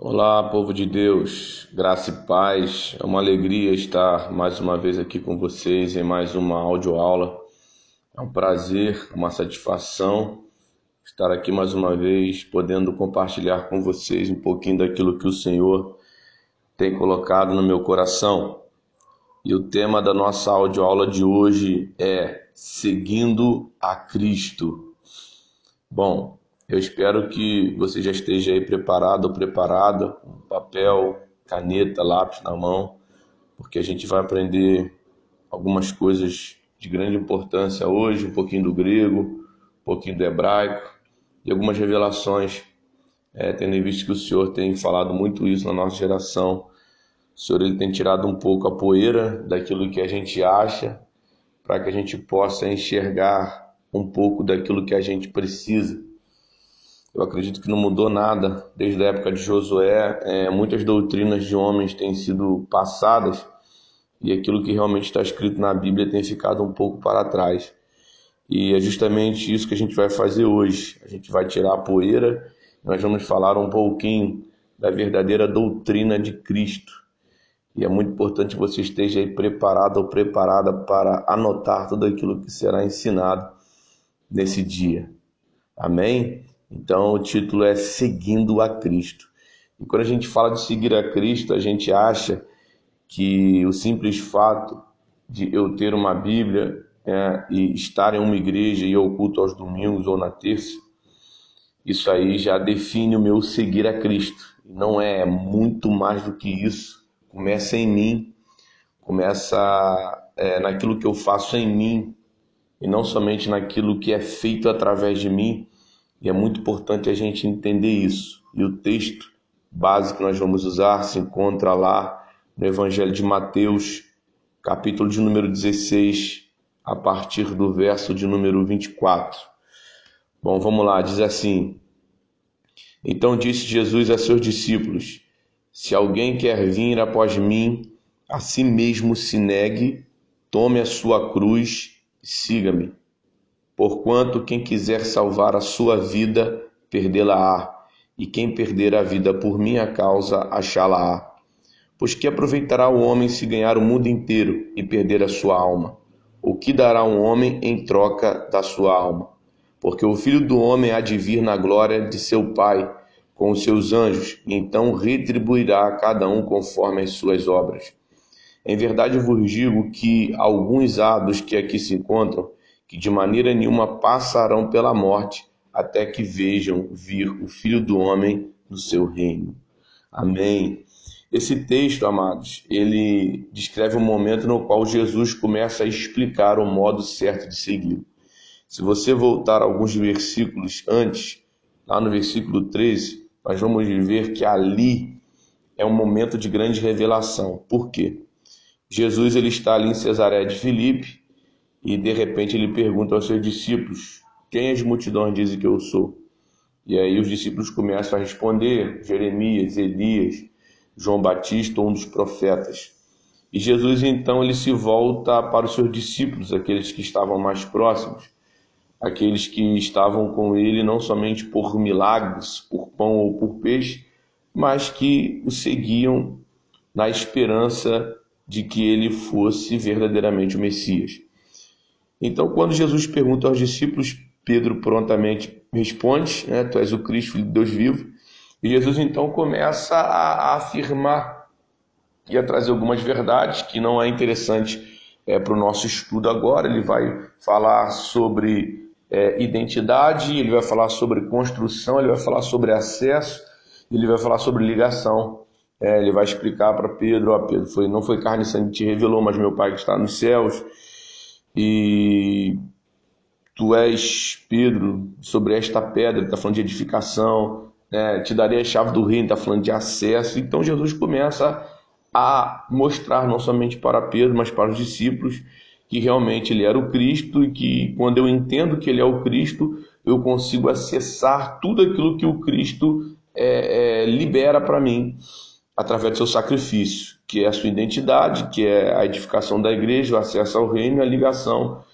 Olá, povo de Deus, graça e paz. É uma alegria estar mais uma vez aqui com vocês em mais uma audioaula. É um prazer, uma satisfação estar aqui mais uma vez, podendo compartilhar com vocês um pouquinho daquilo que o Senhor tem colocado no meu coração. E o tema da nossa audioaula de hoje é Seguindo a Cristo. Bom, eu espero que você já esteja aí preparado ou preparada, com papel, caneta, lápis na mão, porque a gente vai aprender algumas coisas de grande importância hoje, um pouquinho do grego, um pouquinho do hebraico e algumas revelações, é, tendo em vista que o Senhor tem falado muito isso na nossa geração. O Senhor ele tem tirado um pouco a poeira daquilo que a gente acha, para que a gente possa enxergar um pouco daquilo que a gente precisa eu acredito que não mudou nada desde a época de Josué. É, muitas doutrinas de homens têm sido passadas e aquilo que realmente está escrito na Bíblia tem ficado um pouco para trás. E é justamente isso que a gente vai fazer hoje. A gente vai tirar a poeira, nós vamos falar um pouquinho da verdadeira doutrina de Cristo. E é muito importante que você esteja aí preparado ou preparada para anotar tudo aquilo que será ensinado nesse dia. Amém? Então o título é Seguindo a Cristo. E quando a gente fala de seguir a Cristo, a gente acha que o simples fato de eu ter uma Bíblia é, e estar em uma igreja e eu culto aos domingos ou na terça, isso aí já define o meu seguir a Cristo. Não é muito mais do que isso. Começa em mim, começa é, naquilo que eu faço em mim e não somente naquilo que é feito através de mim, e é muito importante a gente entender isso. E o texto básico que nós vamos usar se encontra lá no Evangelho de Mateus, capítulo de número 16, a partir do verso de número 24. Bom, vamos lá, diz assim: Então disse Jesus a seus discípulos: Se alguém quer vir após mim, a si mesmo se negue, tome a sua cruz e siga-me. Porquanto quem quiser salvar a sua vida, perdê-la-á, e quem perder a vida por minha causa, achá-la-á. Pois que aproveitará o homem se ganhar o mundo inteiro e perder a sua alma? O que dará um homem em troca da sua alma? Porque o filho do homem há de vir na glória de seu Pai com os seus anjos, e então retribuirá a cada um conforme as suas obras. Em verdade vos digo que alguns há dos que aqui se encontram que de maneira nenhuma passarão pela morte até que vejam vir o Filho do Homem no seu reino. Amém. Esse texto, amados, ele descreve um momento no qual Jesus começa a explicar o modo certo de seguir. Se você voltar alguns versículos antes, lá no versículo 13, nós vamos ver que ali é um momento de grande revelação. Por quê? Jesus ele está ali em Cesareia de Filipe, e de repente ele pergunta aos seus discípulos: Quem as multidões dizem que eu sou? E aí os discípulos começam a responder: Jeremias, Elias, João Batista, um dos profetas. E Jesus então ele se volta para os seus discípulos, aqueles que estavam mais próximos, aqueles que estavam com ele não somente por milagres, por pão ou por peixe, mas que o seguiam na esperança de que ele fosse verdadeiramente o Messias. Então, quando Jesus pergunta aos discípulos, Pedro prontamente responde: né, Tu és o Cristo, filho de Deus vivo. E Jesus então começa a, a afirmar e a trazer algumas verdades que não é interessante é, para o nosso estudo agora. Ele vai falar sobre é, identidade, ele vai falar sobre construção, ele vai falar sobre acesso, ele vai falar sobre ligação. É, ele vai explicar para Pedro: ó, Pedro, foi, não foi carne e sangue que te revelou, mas meu Pai que está nos céus e tu és Pedro sobre esta pedra, está falando de edificação, né? te darei a chave do reino, está falando de acesso. Então Jesus começa a mostrar não somente para Pedro, mas para os discípulos que realmente ele era o Cristo e que quando eu entendo que ele é o Cristo, eu consigo acessar tudo aquilo que o Cristo é, é, libera para mim através do seu sacrifício, que é a sua identidade, que é a edificação da igreja, o acesso ao reino a ligação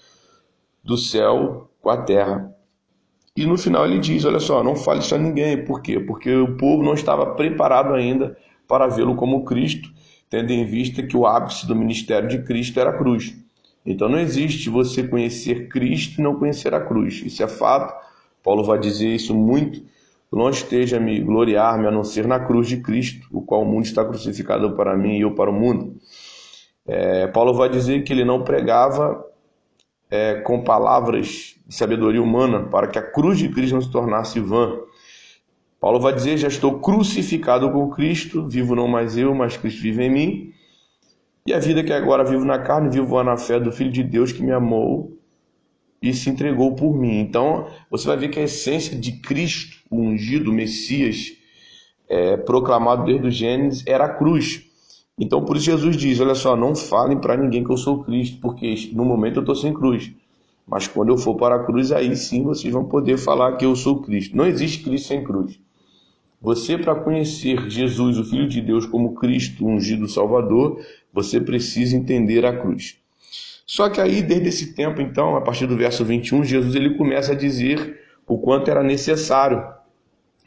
do céu com a terra. E no final ele diz: Olha só, não fale isso a ninguém. Por quê? Porque o povo não estava preparado ainda para vê-lo como Cristo, tendo em vista que o ápice do ministério de Cristo era a cruz. Então não existe você conhecer Cristo e não conhecer a cruz. Isso é fato. Paulo vai dizer isso muito. Longe esteja me gloriar-me a não ser na cruz de Cristo, o qual o mundo está crucificado para mim e eu para o mundo. É, Paulo vai dizer que ele não pregava é, com palavras de sabedoria humana para que a cruz de Cristo não se tornasse vã. Paulo vai dizer: Já estou crucificado com Cristo, vivo não mais eu, mas Cristo vive em mim. E a vida que agora vivo na carne, vivo na fé do Filho de Deus que me amou e se entregou por mim. Então, você vai ver que a essência de Cristo, o ungido, o Messias, é, proclamado desde o Gênesis, era a cruz. Então, por isso Jesus diz: Olha só, não falem para ninguém que eu sou Cristo, porque no momento eu estou sem cruz. Mas quando eu for para a cruz, aí sim vocês vão poder falar que eu sou Cristo. Não existe Cristo sem cruz. Você, para conhecer Jesus, o Filho de Deus, como Cristo, ungido Salvador, você precisa entender a cruz. Só que aí, desde esse tempo, então, a partir do verso 21, Jesus ele começa a dizer o quanto era necessário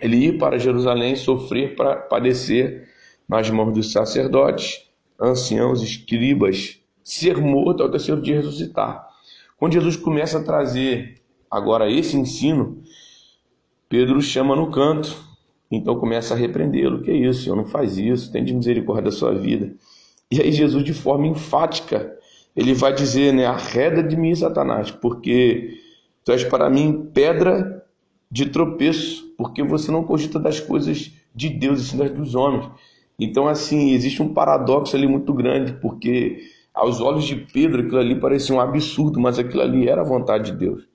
ele ir para Jerusalém, sofrer para padecer nas mãos dos sacerdotes, anciãos, escribas, ser morto ao terceiro dia ressuscitar. Quando Jesus começa a trazer agora esse ensino, Pedro chama no canto então começa a repreendê-lo. Que é isso, Senhor, não faz isso, tem de misericórdia da sua vida. E aí Jesus, de forma enfática, ele vai dizer, né, arreda de mim, Satanás, porque tu és para mim pedra de tropeço, porque você não cogita das coisas de Deus e sim das dos homens. Então, assim, existe um paradoxo ali muito grande, porque aos olhos de Pedro aquilo ali parecia um absurdo, mas aquilo ali era a vontade de Deus.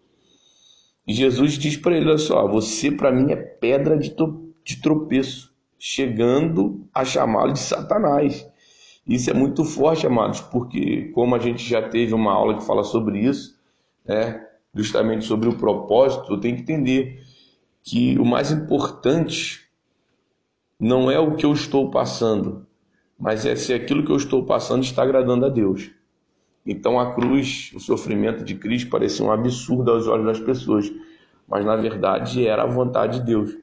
E Jesus diz para ele: Olha só, você para mim é pedra de, de tropeço, chegando a chamá-lo de Satanás. Isso é muito forte, amados, porque como a gente já teve uma aula que fala sobre isso, né, justamente sobre o propósito, tem que entender que o mais importante não é o que eu estou passando, mas é se aquilo que eu estou passando está agradando a Deus. Então a cruz, o sofrimento de Cristo parecia um absurdo aos olhos das pessoas, mas na verdade era a vontade de Deus.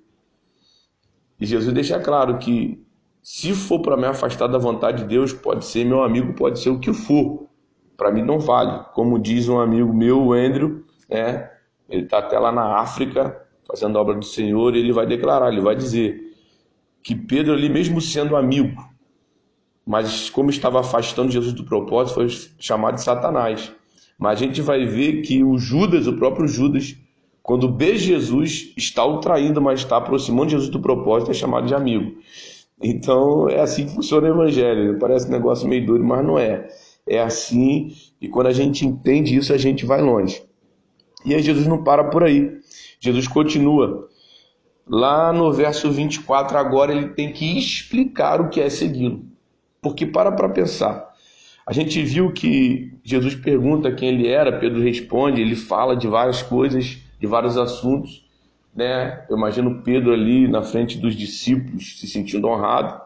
E Jesus deixa claro que se for para me afastar da vontade de Deus, pode ser meu amigo, pode ser o que for. Para mim não vale. Como diz um amigo meu, o Andrew, né? ele está até lá na África fazendo a obra do Senhor, e ele vai declarar, ele vai dizer que Pedro ali, mesmo sendo amigo, mas como estava afastando Jesus do propósito, foi chamado de Satanás. Mas a gente vai ver que o Judas, o próprio Judas, quando vê Jesus, está o traindo, mas está aproximando Jesus do propósito, é chamado de amigo. Então é assim que funciona o evangelho. Parece um negócio meio doido, mas não é. É assim, e quando a gente entende isso, a gente vai longe. E aí Jesus não para por aí. Jesus continua. Lá no verso 24, agora ele tem que explicar o que é segui-lo. Porque para para pensar. A gente viu que Jesus pergunta quem ele era, Pedro responde, ele fala de várias coisas de vários assuntos, né? Eu imagino Pedro ali na frente dos discípulos se sentindo honrado.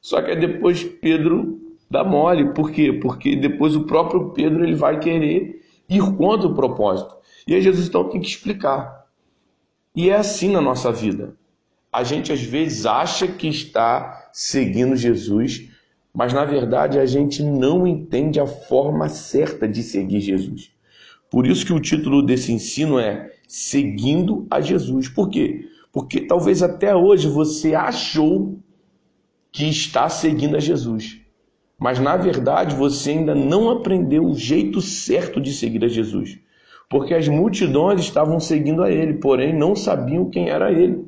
Só que depois Pedro dá mole, por quê? Porque depois o próprio Pedro ele vai querer ir contra o propósito. E aí Jesus então tem que explicar. E é assim na nossa vida. A gente às vezes acha que está seguindo Jesus, mas na verdade a gente não entende a forma certa de seguir Jesus. Por isso que o título desse ensino é seguindo a Jesus. Por quê? Porque talvez até hoje você achou que está seguindo a Jesus, mas na verdade você ainda não aprendeu o jeito certo de seguir a Jesus. Porque as multidões estavam seguindo a ele, porém não sabiam quem era ele.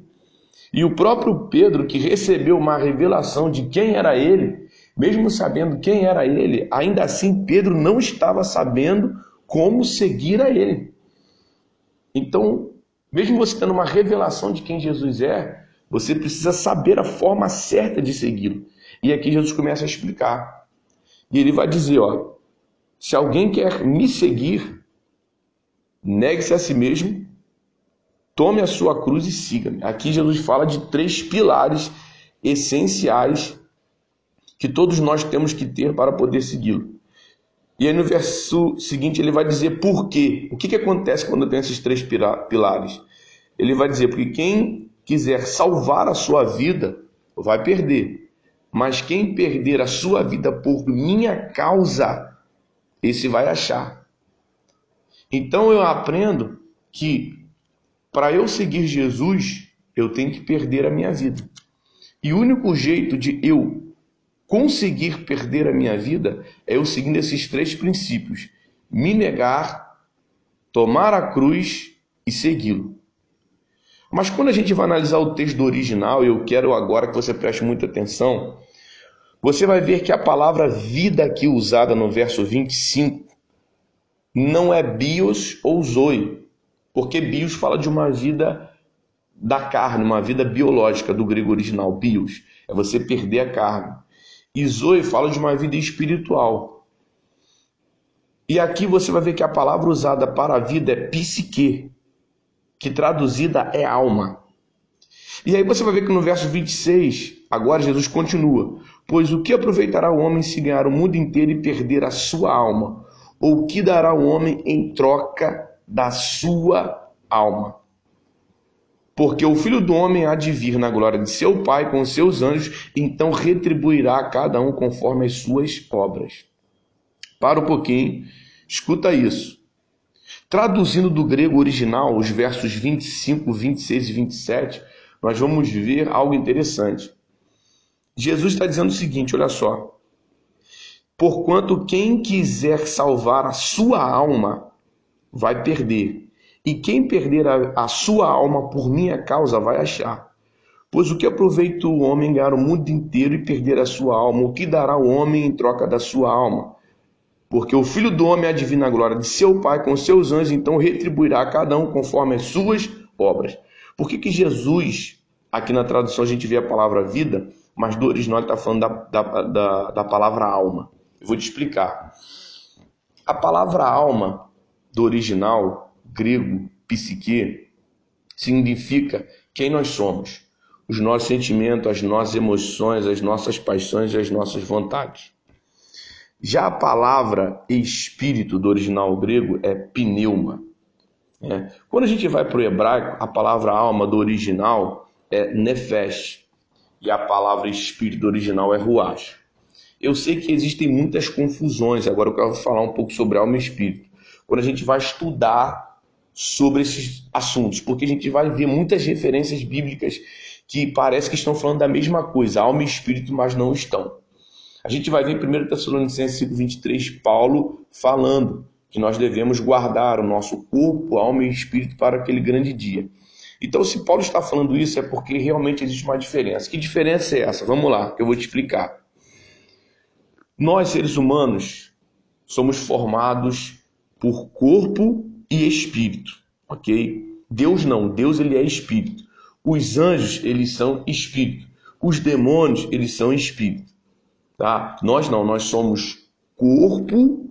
E o próprio Pedro, que recebeu uma revelação de quem era ele, mesmo sabendo quem era ele, ainda assim Pedro não estava sabendo como seguir a ele. Então, mesmo você tendo uma revelação de quem Jesus é, você precisa saber a forma certa de segui-lo. E aqui Jesus começa a explicar. E ele vai dizer, ó, se alguém quer me seguir, negue-se a si mesmo, tome a sua cruz e siga-me. Aqui Jesus fala de três pilares essenciais que todos nós temos que ter para poder segui-lo. E aí no verso seguinte ele vai dizer por quê. O que, que acontece quando tem esses três pilares? ele vai dizer: porque quem quiser salvar a sua vida, vai perder. Mas quem perder a sua vida por minha causa, esse vai achar. Então eu aprendo que para eu seguir Jesus, eu tenho que perder a minha vida. E o único jeito de eu conseguir perder a minha vida é eu seguindo esses três princípios: me negar, tomar a cruz e segui-lo. Mas quando a gente vai analisar o texto original, eu quero agora que você preste muita atenção, você vai ver que a palavra vida aqui usada no verso 25 não é bios ou zoe, porque bios fala de uma vida da carne, uma vida biológica do grego original, bios, é você perder a carne. E zoe fala de uma vida espiritual. E aqui você vai ver que a palavra usada para a vida é psique, que traduzida é alma. E aí você vai ver que no verso 26, agora Jesus continua: Pois o que aproveitará o homem se ganhar o mundo inteiro e perder a sua alma? Ou que dará o homem em troca da sua alma? Porque o filho do homem há de vir na glória de seu Pai com seus anjos, então retribuirá a cada um conforme as suas obras. Para um pouquinho, escuta isso. Traduzindo do grego original, os versos 25, 26 e 27, nós vamos ver algo interessante. Jesus está dizendo o seguinte: olha só. Porquanto quem quiser salvar a sua alma vai perder, e quem perder a, a sua alma por minha causa vai achar. Pois o que aproveita o homem ganhar o mundo inteiro e perder a sua alma? O que dará o homem em troca da sua alma? Porque o filho do homem é a divina glória de seu Pai com seus anjos, então retribuirá a cada um conforme as suas obras. Por que, que Jesus, aqui na tradução a gente vê a palavra vida, mas do original está falando da, da, da, da palavra alma? Eu vou te explicar. A palavra alma do original grego, psique, significa quem nós somos, os nossos sentimentos, as nossas emoções, as nossas paixões e as nossas vontades. Já a palavra espírito do original grego é pneuma. É. Quando a gente vai para o hebraico, a palavra alma do original é nefesh e a palavra espírito do original é ruach. Eu sei que existem muitas confusões, agora eu quero falar um pouco sobre alma e espírito. Quando a gente vai estudar sobre esses assuntos, porque a gente vai ver muitas referências bíblicas que parece que estão falando da mesma coisa, alma e espírito, mas não estão. A gente vai ver em 1 Tessalonicenses 5,23 Paulo falando que nós devemos guardar o nosso corpo, alma e espírito para aquele grande dia. Então, se Paulo está falando isso, é porque realmente existe uma diferença. Que diferença é essa? Vamos lá, que eu vou te explicar. Nós, seres humanos, somos formados por corpo e espírito, ok? Deus não, Deus ele é espírito. Os anjos, eles são espírito. Os demônios, eles são espírito. Tá? Nós não, nós somos corpo,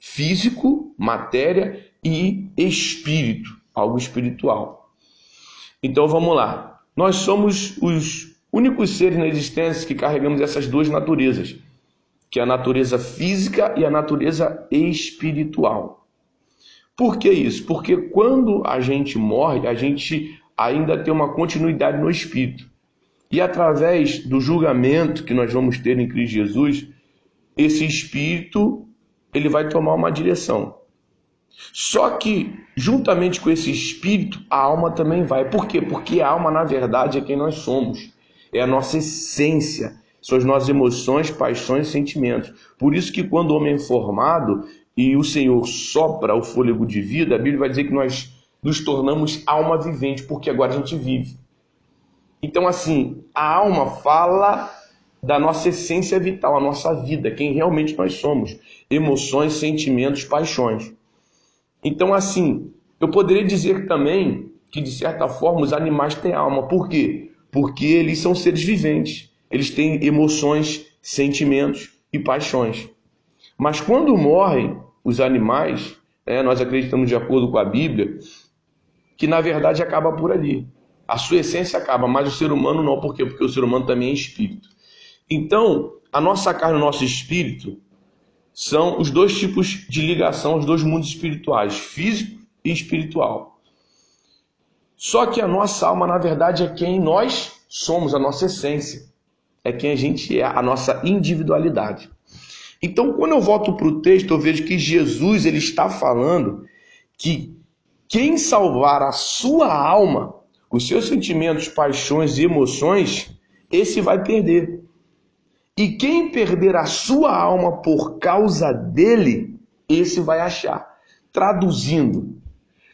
físico, matéria e espírito, algo espiritual. Então vamos lá. Nós somos os únicos seres na existência que carregamos essas duas naturezas, que é a natureza física e a natureza espiritual. Por que isso? Porque quando a gente morre, a gente ainda tem uma continuidade no espírito. E através do julgamento que nós vamos ter em Cristo Jesus, esse espírito ele vai tomar uma direção. Só que, juntamente com esse espírito, a alma também vai. Por quê? Porque a alma, na verdade, é quem nós somos. É a nossa essência. São as nossas emoções, paixões e sentimentos. Por isso que quando o homem é formado e o Senhor sopra o fôlego de vida, a Bíblia vai dizer que nós nos tornamos alma vivente, porque agora a gente vive. Então, assim, a alma fala da nossa essência vital, a nossa vida, quem realmente nós somos, emoções, sentimentos, paixões. Então, assim, eu poderia dizer também que, de certa forma, os animais têm alma. Por quê? Porque eles são seres viventes. Eles têm emoções, sentimentos e paixões. Mas quando morrem os animais, é, nós acreditamos, de acordo com a Bíblia, que na verdade acaba por ali. A sua essência acaba, mas o ser humano não. Por quê? Porque o ser humano também é espírito. Então, a nossa carne e o nosso espírito são os dois tipos de ligação, os dois mundos espirituais, físico e espiritual. Só que a nossa alma, na verdade, é quem nós somos, a nossa essência. É quem a gente é, a nossa individualidade. Então, quando eu volto para o texto, eu vejo que Jesus ele está falando que quem salvar a sua alma, os seus sentimentos, paixões e emoções, esse vai perder. E quem perder a sua alma por causa dele, esse vai achar. Traduzindo,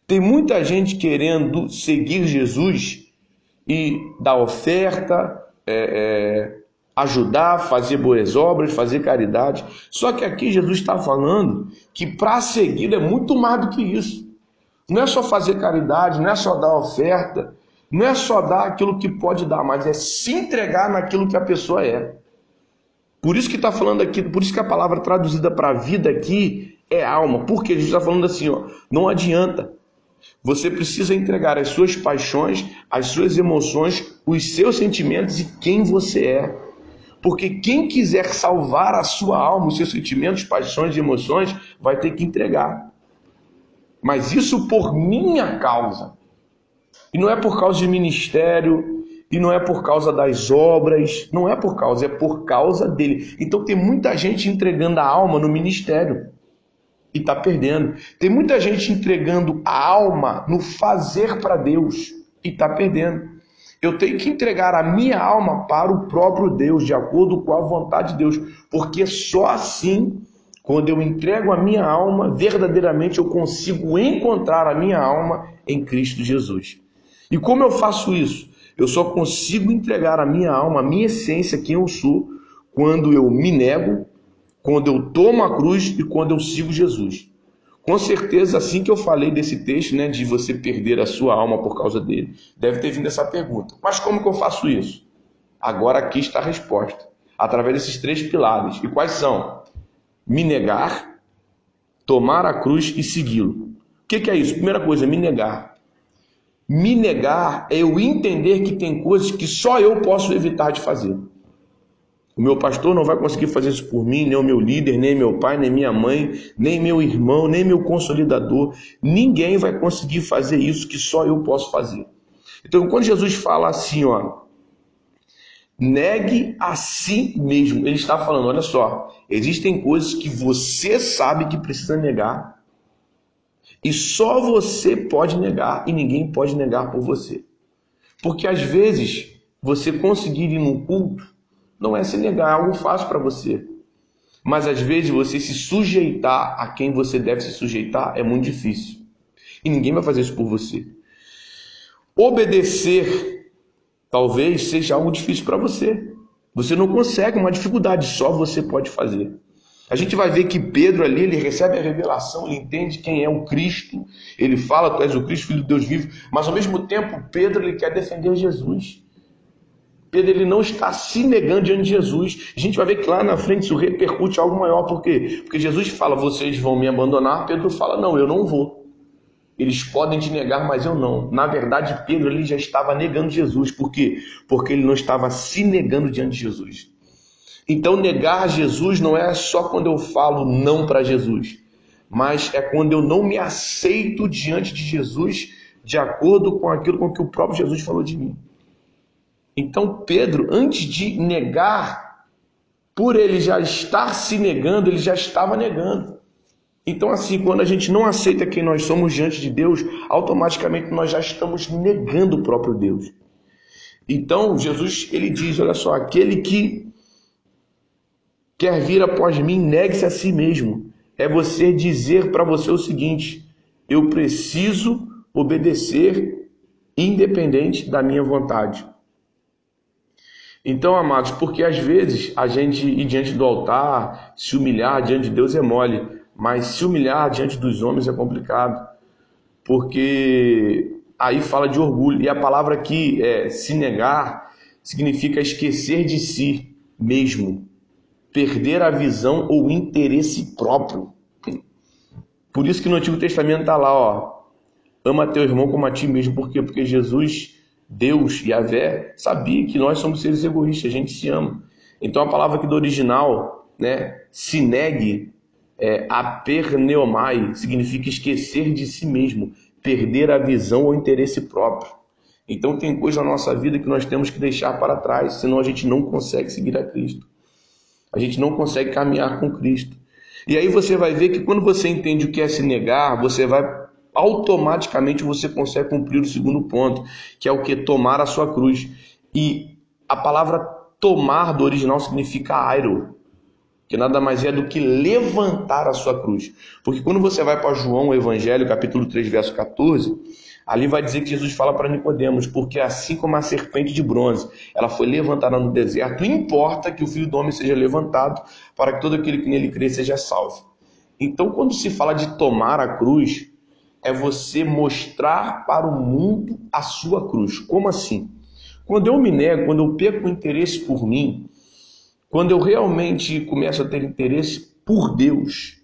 tem muita gente querendo seguir Jesus e dar oferta, é, é, ajudar, fazer boas obras, fazer caridade. Só que aqui Jesus está falando que para seguir é muito mais do que isso. Não é só fazer caridade, não é só dar oferta, não é só dar aquilo que pode dar, mas é se entregar naquilo que a pessoa é. Por isso que está falando aqui, por isso que a palavra traduzida para vida aqui é alma. Porque Jesus está falando assim, ó, não adianta. Você precisa entregar as suas paixões, as suas emoções, os seus sentimentos e quem você é. Porque quem quiser salvar a sua alma, os seus sentimentos, paixões e emoções, vai ter que entregar. Mas isso por minha causa. E não é por causa de ministério, e não é por causa das obras, não é por causa, é por causa dele. Então tem muita gente entregando a alma no ministério e está perdendo. Tem muita gente entregando a alma no fazer para Deus e está perdendo. Eu tenho que entregar a minha alma para o próprio Deus, de acordo com a vontade de Deus, porque só assim, quando eu entrego a minha alma, verdadeiramente eu consigo encontrar a minha alma em Cristo Jesus. E como eu faço isso? Eu só consigo entregar a minha alma, a minha essência, quem eu sou, quando eu me nego, quando eu tomo a cruz e quando eu sigo Jesus. Com certeza, assim que eu falei desse texto, né, de você perder a sua alma por causa dele, deve ter vindo essa pergunta. Mas como que eu faço isso? Agora aqui está a resposta. Através desses três pilares. E quais são? Me negar, tomar a cruz e segui-lo. O que, que é isso? Primeira coisa, me negar. Me negar é eu entender que tem coisas que só eu posso evitar de fazer. O meu pastor não vai conseguir fazer isso por mim, nem o meu líder, nem meu pai, nem minha mãe, nem meu irmão, nem meu consolidador. Ninguém vai conseguir fazer isso que só eu posso fazer. Então, quando Jesus fala assim, ó, negue a si mesmo, ele está falando, olha só, existem coisas que você sabe que precisa negar, e só você pode negar e ninguém pode negar por você. Porque às vezes você conseguir ir no culto não é se negar, é algo fácil para você. Mas às vezes você se sujeitar a quem você deve se sujeitar é muito difícil. E ninguém vai fazer isso por você. Obedecer talvez seja algo difícil para você. Você não consegue, uma dificuldade, só você pode fazer. A gente vai ver que Pedro ali, ele recebe a revelação, ele entende quem é o Cristo, ele fala, tu és o Cristo, filho de Deus vivo, mas ao mesmo tempo Pedro ele quer defender Jesus. Pedro ele não está se negando diante de Jesus. A gente vai ver que lá na frente isso repercute algo maior, por quê? Porque Jesus fala, vocês vão me abandonar, Pedro fala, não, eu não vou. Eles podem te negar, mas eu não. Na verdade, Pedro ele já estava negando Jesus. Por quê? Porque ele não estava se negando diante de Jesus. Então, negar Jesus não é só quando eu falo não para Jesus, mas é quando eu não me aceito diante de Jesus de acordo com aquilo com que o próprio Jesus falou de mim. Então, Pedro, antes de negar, por ele já estar se negando, ele já estava negando. Então, assim, quando a gente não aceita quem nós somos diante de Deus, automaticamente nós já estamos negando o próprio Deus. Então, Jesus, ele diz, olha só, aquele que quer vir após mim, negue-se a si mesmo. É você dizer para você o seguinte: eu preciso obedecer independente da minha vontade. Então, amados, porque às vezes a gente ir diante do altar, se humilhar diante de Deus é mole, mas se humilhar diante dos homens é complicado, porque aí fala de orgulho, e a palavra aqui é se negar significa esquecer de si mesmo perder a visão ou interesse próprio. Por isso que no Antigo Testamento está lá, ó, ama teu irmão como a ti mesmo. Por quê? Porque Jesus, Deus e Yahvé, sabia que nós somos seres egoístas, a gente se ama. Então a palavra aqui do original, né, se negue, é, aperneomai, significa esquecer de si mesmo, perder a visão ou interesse próprio. Então tem coisa na nossa vida que nós temos que deixar para trás, senão a gente não consegue seguir a Cristo. A gente não consegue caminhar com Cristo. E aí você vai ver que quando você entende o que é se negar, você vai automaticamente você consegue cumprir o segundo ponto, que é o que tomar a sua cruz. E a palavra tomar do original significa airo, que nada mais é do que levantar a sua cruz. Porque quando você vai para João, o Evangelho, capítulo 3, verso 14, ali vai dizer que Jesus fala para Nicodemos, porque assim como a serpente de bronze, ela foi levantada no deserto, importa que o Filho do Homem seja levantado, para que todo aquele que nele crê seja salvo. Então, quando se fala de tomar a cruz, é você mostrar para o mundo a sua cruz. Como assim? Quando eu me nego, quando eu perco o interesse por mim, quando eu realmente começo a ter interesse por Deus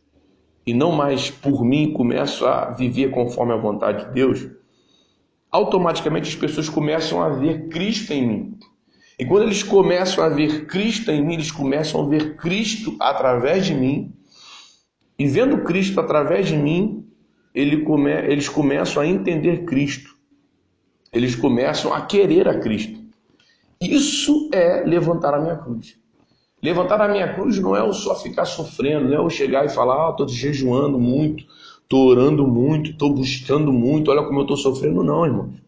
e não mais por mim, começo a viver conforme a vontade de Deus, automaticamente as pessoas começam a ver Cristo em mim. E quando eles começam a ver Cristo em mim, eles começam a ver Cristo através de mim. E vendo Cristo através de mim, ele come, eles começam a entender Cristo. Eles começam a querer a Cristo. Isso é levantar a minha cruz. Levantar a minha cruz não é só ficar sofrendo, não é eu chegar e falar, ah, estou jejuando muito, estou orando muito, estou buscando muito, olha como eu estou sofrendo. Não, irmãos.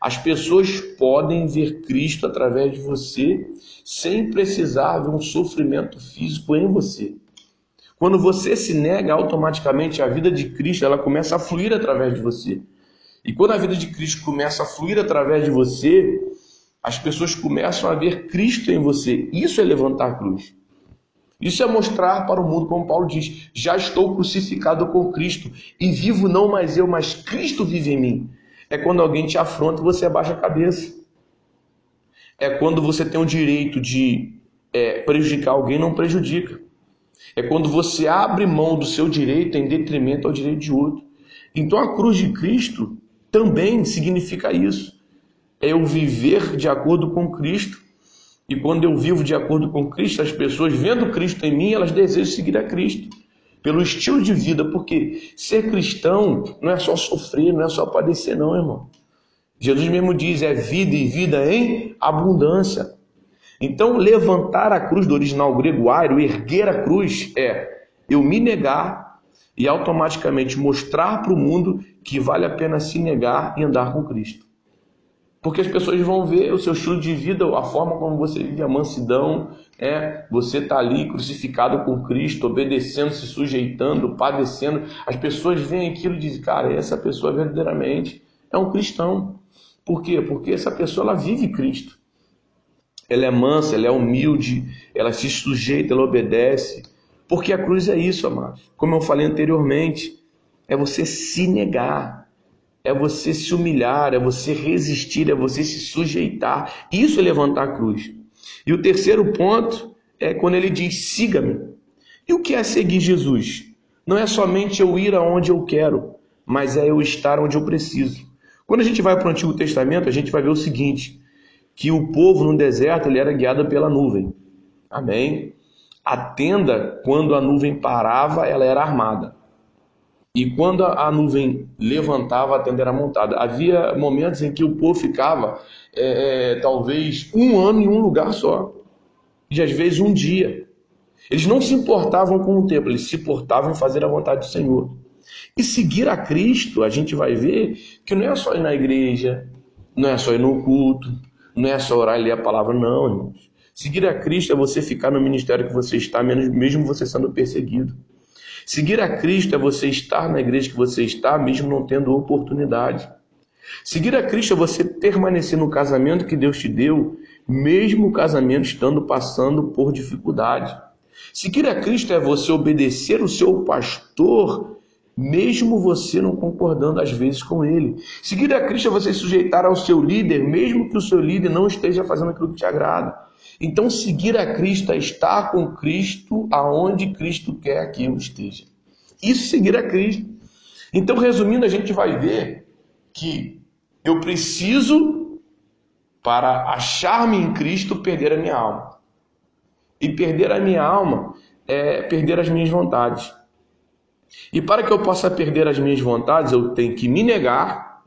As pessoas podem ver Cristo através de você sem precisar ver um sofrimento físico em você. Quando você se nega automaticamente, a vida de Cristo ela começa a fluir através de você. E quando a vida de Cristo começa a fluir através de você, as pessoas começam a ver Cristo em você. Isso é levantar a cruz. Isso é mostrar para o mundo, como Paulo diz: já estou crucificado com Cristo e vivo não mais eu, mas Cristo vive em mim. É quando alguém te afronta e você abaixa a cabeça. É quando você tem o direito de é, prejudicar alguém, não prejudica. É quando você abre mão do seu direito em detrimento ao direito de outro. Então a cruz de Cristo também significa isso é eu viver de acordo com Cristo. E quando eu vivo de acordo com Cristo, as pessoas vendo Cristo em mim, elas desejam seguir a Cristo. Pelo estilo de vida, porque ser cristão não é só sofrer, não é só padecer, não, irmão. Jesus mesmo diz: é vida e vida em abundância. Então, levantar a cruz do original grego airo, erguer a cruz, é eu me negar e automaticamente mostrar para o mundo que vale a pena se negar e andar com Cristo. Porque as pessoas vão ver o seu estilo de vida, a forma como você vive, a mansidão, é, você está ali crucificado com Cristo, obedecendo, se sujeitando, padecendo. As pessoas veem aquilo e dizem, cara, essa pessoa verdadeiramente é um cristão. Por quê? Porque essa pessoa ela vive Cristo. Ela é mansa, ela é humilde, ela se sujeita, ela obedece. Porque a cruz é isso, amados. Como eu falei anteriormente, é você se negar é você se humilhar, é você resistir, é você se sujeitar. Isso é levantar a cruz. E o terceiro ponto é quando ele diz: siga-me. E o que é seguir Jesus? Não é somente eu ir aonde eu quero, mas é eu estar onde eu preciso. Quando a gente vai para o Antigo Testamento, a gente vai ver o seguinte: que o povo no deserto ele era guiado pela nuvem. Amém? A tenda, quando a nuvem parava, ela era armada. E quando a nuvem levantava, a tenda era montada. Havia momentos em que o povo ficava é, é, talvez um ano em um lugar só, e às vezes um dia. Eles não se importavam com o tempo, eles se importavam em fazer a vontade do Senhor. E seguir a Cristo, a gente vai ver que não é só ir na igreja, não é só ir no culto, não é só orar e ler a palavra, não, irmãos. Seguir a Cristo é você ficar no ministério que você está, mesmo você sendo perseguido. Seguir a Cristo é você estar na igreja que você está, mesmo não tendo oportunidade. Seguir a Cristo é você permanecer no casamento que Deus te deu, mesmo o casamento estando passando por dificuldade. Seguir a Cristo é você obedecer o seu pastor, mesmo você não concordando às vezes com ele. Seguir a Cristo é você sujeitar ao seu líder, mesmo que o seu líder não esteja fazendo aquilo que te agrada. Então, seguir a Cristo é estar com Cristo aonde Cristo quer que eu esteja. Isso seguir a Cristo. Então, resumindo, a gente vai ver que eu preciso, para achar-me em Cristo, perder a minha alma. E perder a minha alma é perder as minhas vontades. E para que eu possa perder as minhas vontades, eu tenho que me negar,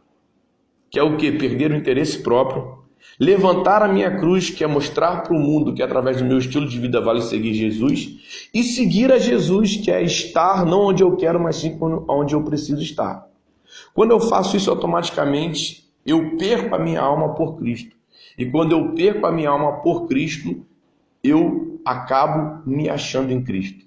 que é o que? Perder o interesse próprio, levantar a minha cruz, que é mostrar para o mundo que através do meu estilo de vida vale seguir Jesus, e seguir a Jesus, que é estar não onde eu quero, mas sim onde eu preciso estar. Quando eu faço isso automaticamente, eu perco a minha alma por Cristo. E quando eu perco a minha alma por Cristo, eu acabo me achando em Cristo.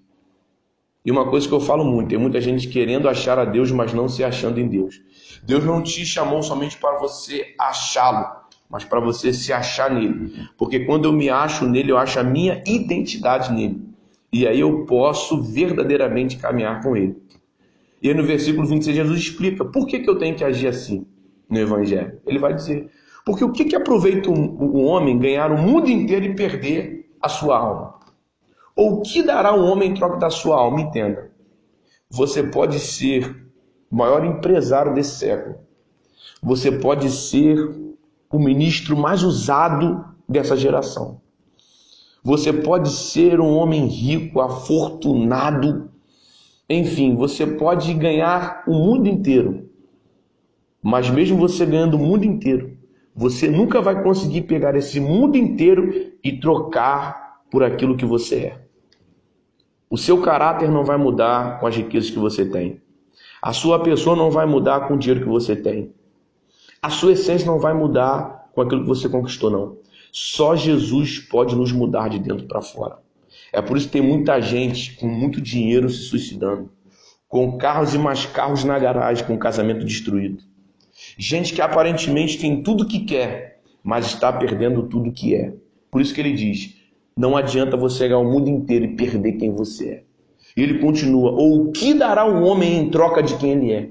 E uma coisa que eu falo muito, tem muita gente querendo achar a Deus, mas não se achando em Deus. Deus não te chamou somente para você achá-lo, mas para você se achar nele. Porque quando eu me acho nele, eu acho a minha identidade nele. E aí eu posso verdadeiramente caminhar com ele. E aí no versículo 26, Jesus explica por que, que eu tenho que agir assim no Evangelho. Ele vai dizer: porque o que, que aproveita o homem ganhar o mundo inteiro e perder a sua alma? Ou o que dará um homem em troca da sua alma? Entenda. Você pode ser o maior empresário desse século. Você pode ser o ministro mais usado dessa geração. Você pode ser um homem rico, afortunado. Enfim, você pode ganhar o mundo inteiro. Mas mesmo você ganhando o mundo inteiro, você nunca vai conseguir pegar esse mundo inteiro e trocar por aquilo que você é. O seu caráter não vai mudar com as riquezas que você tem. A sua pessoa não vai mudar com o dinheiro que você tem. A sua essência não vai mudar com aquilo que você conquistou, não. Só Jesus pode nos mudar de dentro para fora. É por isso que tem muita gente com muito dinheiro se suicidando, com carros e mais carros na garagem, com casamento destruído. Gente que aparentemente tem tudo que quer, mas está perdendo tudo que é. Por isso que ele diz: não adianta você ganhar o mundo inteiro e perder quem você é. E ele continua: ou o que dará um homem em troca de quem ele é?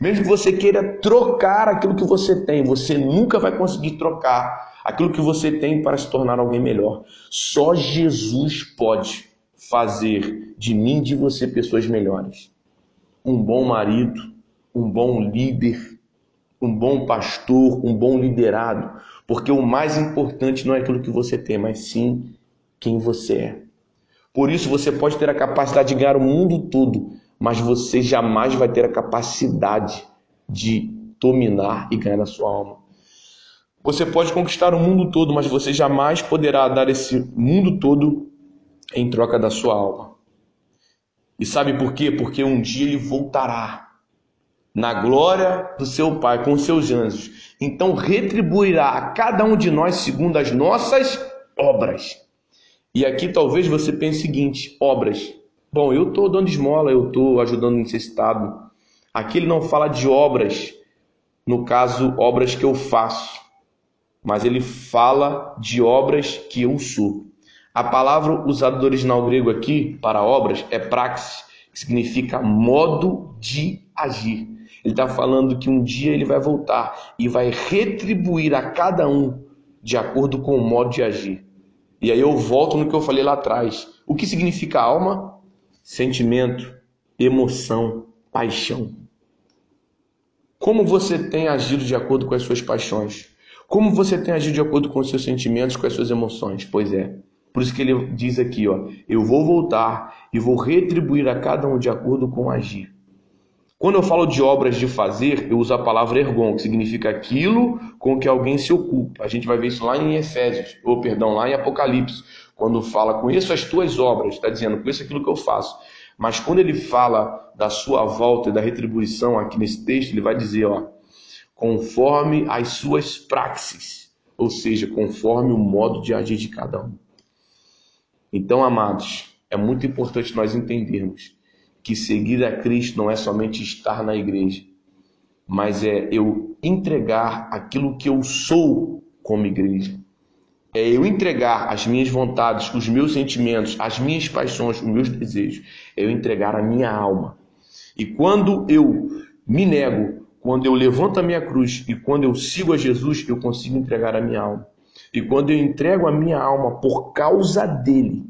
Mesmo que você queira trocar aquilo que você tem, você nunca vai conseguir trocar aquilo que você tem para se tornar alguém melhor. Só Jesus pode fazer de mim e de você pessoas melhores. Um bom marido, um bom líder, um bom pastor, um bom liderado, porque o mais importante não é aquilo que você tem, mas sim quem você é. Por isso você pode ter a capacidade de ganhar o mundo todo, mas você jamais vai ter a capacidade de dominar e ganhar a sua alma. Você pode conquistar o mundo todo, mas você jamais poderá dar esse mundo todo em troca da sua alma. E sabe por quê? Porque um dia ele voltará na glória do seu Pai com seus anjos. Então retribuirá a cada um de nós segundo as nossas obras. E aqui talvez você pense o seguinte: obras. Bom, eu estou dando esmola, eu estou ajudando o necessitado. Aqui ele não fala de obras, no caso, obras que eu faço, mas ele fala de obras que eu sou. A palavra usada do original grego aqui para obras é praxis, que significa modo de agir. Ele está falando que um dia ele vai voltar e vai retribuir a cada um de acordo com o modo de agir. E aí eu volto no que eu falei lá atrás. O que significa alma? Sentimento, emoção, paixão. Como você tem agido de acordo com as suas paixões? Como você tem agido de acordo com os seus sentimentos, com as suas emoções? Pois é. Por isso que ele diz aqui, ó, eu vou voltar e vou retribuir a cada um de acordo com agir. Quando eu falo de obras de fazer, eu uso a palavra ergon, que significa aquilo com que alguém se ocupa. A gente vai ver isso lá em Efésios, ou perdão, lá em Apocalipse, quando fala conheço as tuas obras, está dizendo conheço aquilo que eu faço. Mas quando ele fala da sua volta e da retribuição aqui nesse texto, ele vai dizer, ó, conforme as suas praxes, ou seja, conforme o modo de agir de cada um. Então, amados, é muito importante nós entendermos que seguir a Cristo não é somente estar na igreja, mas é eu entregar aquilo que eu sou como igreja. É eu entregar as minhas vontades, os meus sentimentos, as minhas paixões, os meus desejos. É eu entregar a minha alma. E quando eu me nego, quando eu levanto a minha cruz e quando eu sigo a Jesus, eu consigo entregar a minha alma. E quando eu entrego a minha alma por causa dele,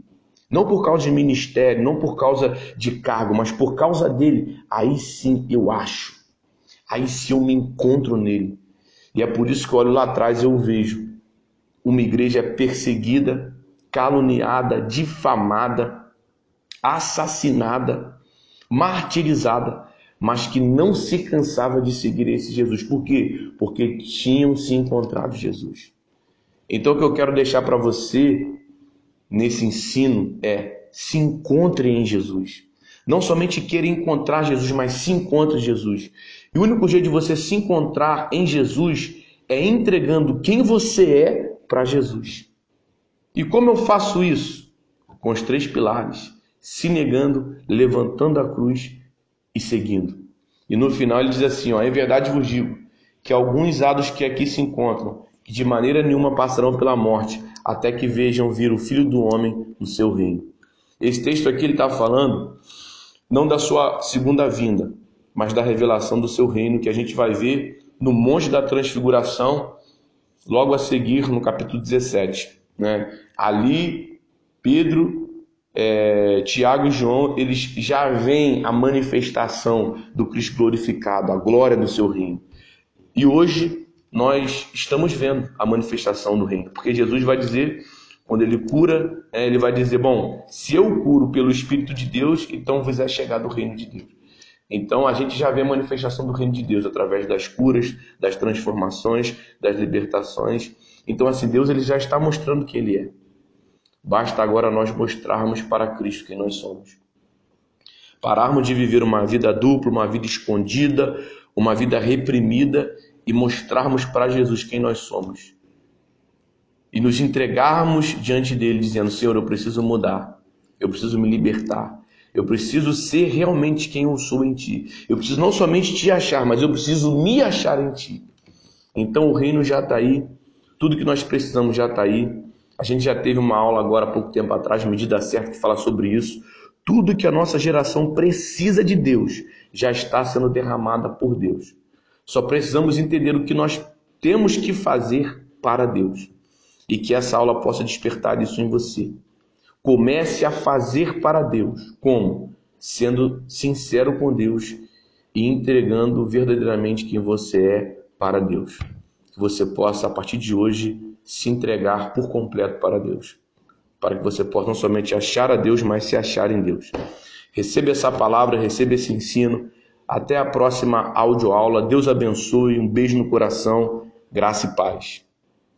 não por causa de ministério, não por causa de cargo, mas por causa dele. Aí sim eu acho. Aí sim eu me encontro nele. E é por isso que eu olho lá atrás e eu vejo uma igreja perseguida, caluniada, difamada, assassinada, martirizada, mas que não se cansava de seguir esse Jesus. Por quê? Porque tinham se encontrado Jesus. Então, o que eu quero deixar para você nesse ensino é se encontre em Jesus. Não somente queira encontrar Jesus, mas se encontre Jesus. E o único jeito de você se encontrar em Jesus é entregando quem você é para Jesus. E como eu faço isso? Com os três pilares: se negando, levantando a cruz e seguindo. E no final ele diz assim: ó, em verdade vos digo que alguns há dos que aqui se encontram, que de maneira nenhuma passarão pela morte, até que vejam vir o Filho do Homem no seu reino. Esse texto aqui ele está falando não da sua segunda vinda, mas da revelação do seu reino, que a gente vai ver no Monte da Transfiguração, logo a seguir no capítulo 17. Né? Ali, Pedro, é, Tiago e João, eles já veem a manifestação do Cristo glorificado, a glória do seu reino. E hoje nós estamos vendo a manifestação do reino, porque Jesus vai dizer quando ele cura, né, ele vai dizer: Bom, se eu curo pelo Espírito de Deus, então vos é chegado o reino de Deus. Então a gente já vê a manifestação do reino de Deus através das curas, das transformações, das libertações. Então, assim, Deus ele já está mostrando quem Ele é. Basta agora nós mostrarmos para Cristo quem nós somos. Pararmos de viver uma vida dupla, uma vida escondida, uma vida reprimida e mostrarmos para Jesus quem nós somos e nos entregarmos diante dele, dizendo: Senhor, eu preciso mudar, eu preciso me libertar, eu preciso ser realmente quem eu sou em ti. Eu preciso não somente te achar, mas eu preciso me achar em ti. Então o reino já está aí, tudo que nós precisamos já está aí. A gente já teve uma aula agora há pouco tempo atrás, medida certa, que fala sobre isso. Tudo que a nossa geração precisa de Deus já está sendo derramada por Deus. Só precisamos entender o que nós temos que fazer para Deus e que essa aula possa despertar isso em você. Comece a fazer para Deus. Como? Sendo sincero com Deus e entregando verdadeiramente quem você é para Deus. Que você possa, a partir de hoje, se entregar por completo para Deus. Para que você possa não somente achar a Deus, mas se achar em Deus. Receba essa palavra, receba esse ensino. Até a próxima audioaula. Deus abençoe. Um beijo no coração. Graça e paz.